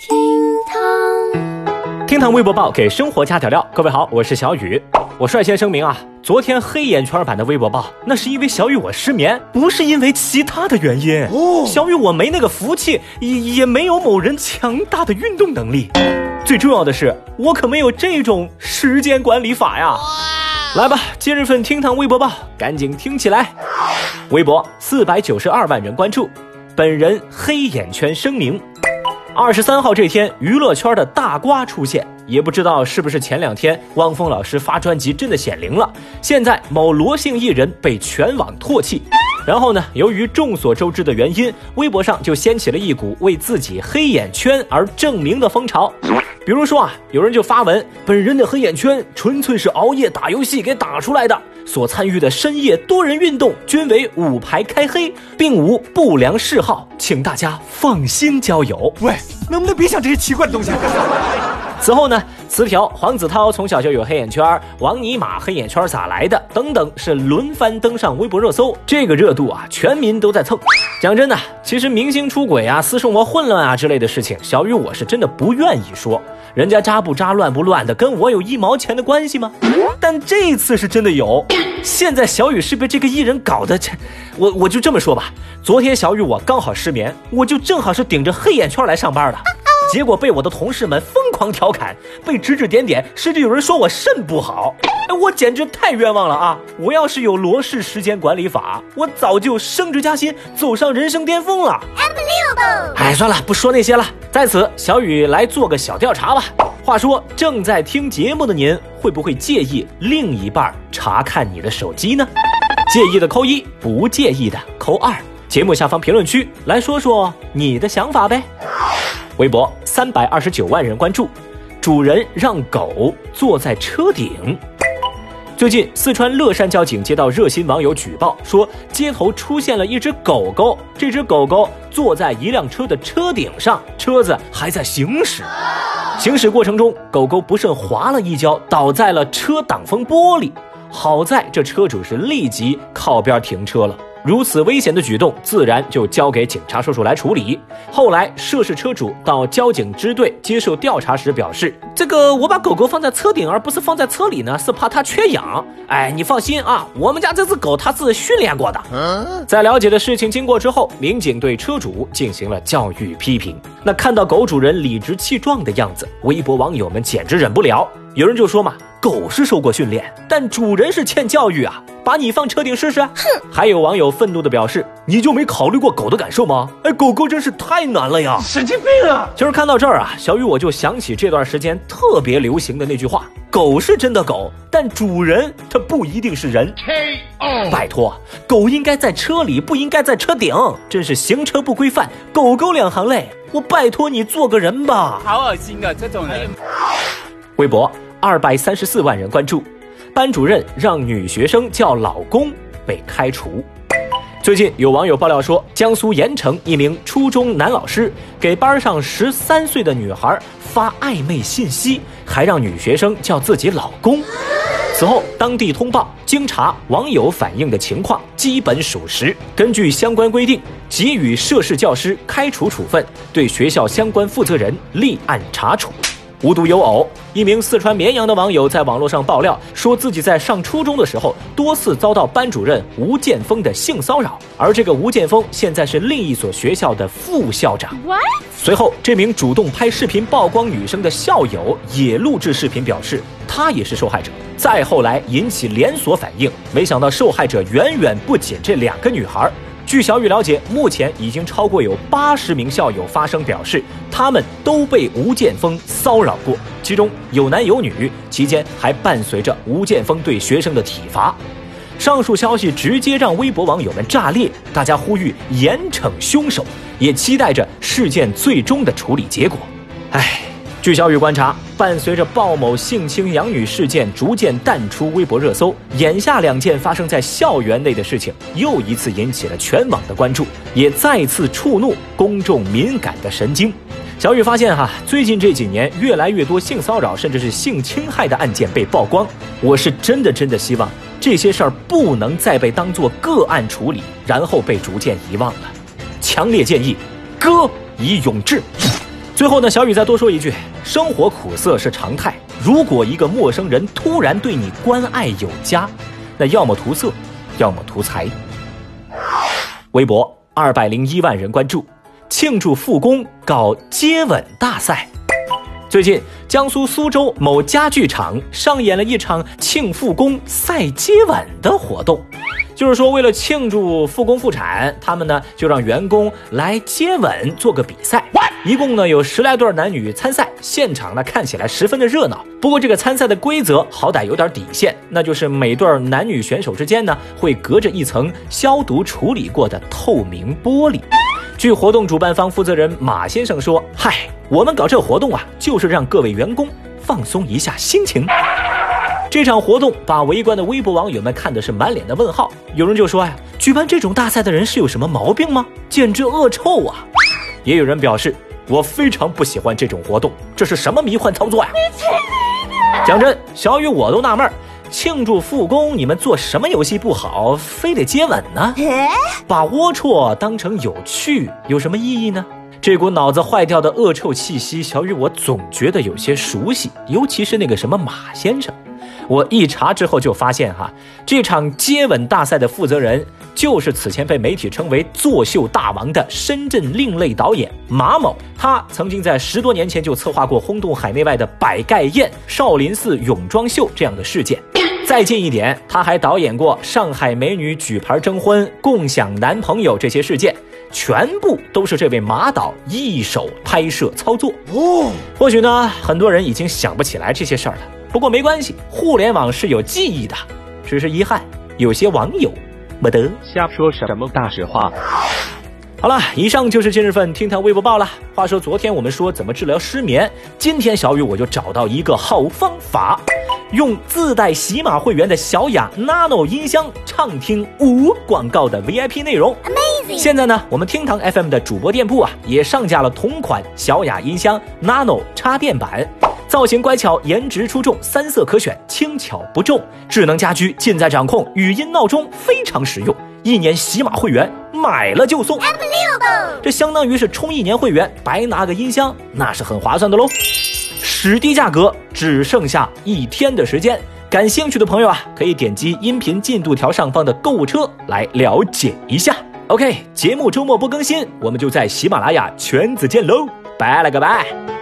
厅堂，厅堂微博报给生活加点料。各位好，我是小雨。我率先声明啊，昨天黑眼圈版的微博报，那是因为小雨我失眠，不是因为其他的原因。哦，小雨我没那个福气，也也没有某人强大的运动能力。最重要的是，我可没有这种时间管理法呀。来吧，今日份厅堂微博报，赶紧听起来。微博四百九十二万人关注，本人黑眼圈声明。二十三号这天，娱乐圈的大瓜出现，也不知道是不是前两天汪峰老师发专辑真的显灵了。现在某罗姓艺人被全网唾弃，然后呢，由于众所周知的原因，微博上就掀起了一股为自己黑眼圈而证明的风潮。比如说啊，有人就发文，本人的黑眼圈纯粹是熬夜打游戏给打出来的。所参与的深夜多人运动均为五排开黑，并无不良嗜好，请大家放心交友。喂，能不能别想这些奇怪的东西？此后呢，词条黄子韬从小就有黑眼圈，王尼玛黑眼圈咋来的等等是轮番登上微博热搜，这个热度啊，全民都在蹭。讲真的，其实明星出轨啊、私生活混乱啊之类的事情，小雨我是真的不愿意说。人家渣不渣、乱不乱的，跟我有一毛钱的关系吗？但这次是真的有。现在小雨是被这个艺人搞的，这我我就这么说吧。昨天小雨我刚好失眠，我就正好是顶着黑眼圈来上班的，结果被我的同事们疯狂调侃，被指指点点，甚至有人说我肾不好。哎，我简直太冤枉了啊！我要是有罗氏时间管理法，我早就升职加薪，走上人生巅峰了。哎，算了，不说那些了。在此，小雨来做个小调查吧。话说，正在听节目的您，会不会介意另一半查看你的手机呢？介意的扣一，不介意的扣二。节目下方评论区来说说你的想法呗。微博三百二十九万人关注，主人让狗坐在车顶。最近，四川乐山交警接到热心网友举报，说街头出现了一只狗狗，这只狗狗坐在一辆车的车顶上，车子还在行驶。行驶过程中，狗狗不慎滑了一跤，倒在了车挡风玻璃。好在这车主是立即靠边停车了。如此危险的举动，自然就交给警察叔叔来处理。后来，涉事车主到交警支队接受调查时表示：“这个我把狗狗放在车顶，而不是放在车里呢，是怕它缺氧。哎，你放心啊，我们家这只狗它是训练过的。”在了解了事情经过之后，民警对车主进行了教育批评。那看到狗主人理直气壮的样子，微博网友们简直忍不了。有人就说嘛。狗是受过训练，但主人是欠教育啊！把你放车顶试试。哼！还有网友愤怒的表示：“你就没考虑过狗的感受吗？哎，狗狗真是太难了呀！神经病啊！”其实看到这儿啊，小雨我就想起这段时间特别流行的那句话：“狗是真的狗，但主人他不一定是人。” K.O. 拜托，狗应该在车里，不应该在车顶，真是行车不规范，狗狗两行泪。我拜托你做个人吧！好恶心啊，这种人。微博。二百三十四万人关注，班主任让女学生叫老公被开除。最近有网友爆料说，江苏盐城一名初中男老师给班上十三岁的女孩发暧昧信息，还让女学生叫自己老公。此后，当地通报，经查，网友反映的情况基本属实。根据相关规定，给予涉事教师开除处分，对学校相关负责人立案查处。无独有偶，一名四川绵阳的网友在网络上爆料，说自己在上初中的时候多次遭到班主任吴建峰的性骚扰，而这个吴建峰现在是另一所学校的副校长。随后，这名主动拍视频曝光女生的校友也录制视频表示，他也是受害者。再后来引起连锁反应，没想到受害者远远不仅这两个女孩。据小雨了解，目前已经超过有八十名校友发声表示，他们都被吴建峰骚扰过，其中有男有女，期间还伴随着吴建峰对学生的体罚。上述消息直接让微博网友们炸裂，大家呼吁严惩凶手，也期待着事件最终的处理结果。唉。据小雨观察，伴随着鲍某性侵养女事件逐渐淡出微博热搜，眼下两件发生在校园内的事情又一次引起了全网的关注，也再次触怒公众敏感的神经。小雨发现，哈，最近这几年越来越多性骚扰甚至是性侵害的案件被曝光。我是真的真的希望这些事儿不能再被当作个案处理，然后被逐渐遗忘了。强烈建议，歌以咏志。最后呢，小雨再多说一句：生活苦涩是常态。如果一个陌生人突然对你关爱有加，那要么图色，要么图财。微博二百零一万人关注，庆祝复工搞接吻大赛。最近，江苏苏州某家具厂上演了一场庆复工赛接吻的活动。就是说，为了庆祝复工复产，他们呢就让员工来接吻，做个比赛。一共呢有十来对男女参赛，现场呢看起来十分的热闹。不过这个参赛的规则好歹有点底线，那就是每对男女选手之间呢会隔着一层消毒处理过的透明玻璃。据活动主办方负责人马先生说：“嗨，我们搞这活动啊，就是让各位员工放松一下心情。”这场活动把围观的微博网友们看的是满脸的问号，有人就说呀，举办这种大赛的人是有什么毛病吗？简直恶臭啊！也有人表示，我非常不喜欢这种活动，这是什么迷幻操作呀？讲真，小雨我都纳闷，庆祝复工你们做什么游戏不好，非得接吻呢？把龌龊当成有趣，有什么意义呢？这股脑子坏掉的恶臭气息，小雨我总觉得有些熟悉，尤其是那个什么马先生。我一查之后就发现，哈，这场接吻大赛的负责人就是此前被媒体称为“作秀大王”的深圳另类导演马某。他曾经在十多年前就策划过轰动海内外的百盖宴、少林寺泳装秀这样的事件。再近一点，他还导演过上海美女举牌征婚、共享男朋友这些事件，全部都是这位马导一手拍摄操作。哦，或许呢，很多人已经想不起来这些事儿了。不过没关系，互联网是有记忆的，只是遗憾，有些网友没得瞎说什么大实话。好了，以上就是今日份听堂微博报了。话说昨天我们说怎么治疗失眠，今天小雨我就找到一个好方法，用自带喜马会员的小雅 Nano 音箱畅听无广告的 VIP 内容。Amazing！现在呢，我们听堂 FM 的主播店铺啊，也上架了同款小雅音箱 Nano 插电版。造型乖巧，颜值出众，三色可选，轻巧不重，智能家居尽在掌控，语音闹钟非常实用。一年喜马会员买了就送，这相当于是充一年会员白拿个音箱，那是很划算的喽。史低价格，只剩下一天的时间，感兴趣的朋友啊，可以点击音频进度条上方的购物车来了解一下。OK，节目周末不更新，我们就在喜马拉雅圈子见喽，拜了个拜。